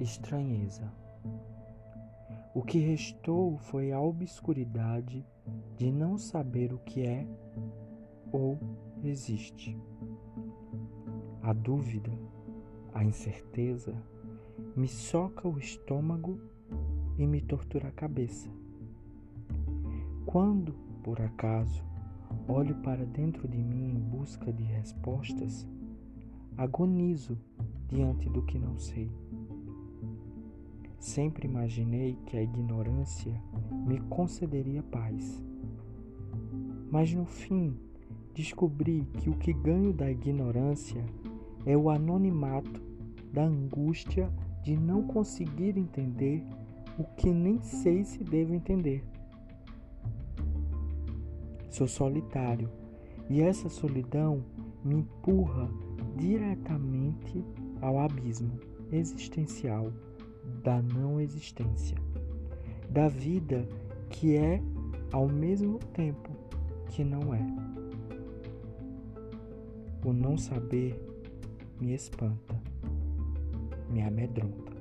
estranheza. O que restou foi a obscuridade de não saber o que é ou existe. A dúvida, a incerteza, me soca o estômago e me tortura a cabeça. Quando, por acaso, olho para dentro de mim em busca de respostas, agonizo diante do que não sei. Sempre imaginei que a ignorância me concederia paz. Mas no fim, descobri que o que ganho da ignorância é o anonimato da angústia de não conseguir entender o que nem sei se devo entender. Sou solitário e essa solidão me empurra diretamente ao abismo existencial da não existência, da vida que é ao mesmo tempo que não é. O não saber me espanta, me amedronta.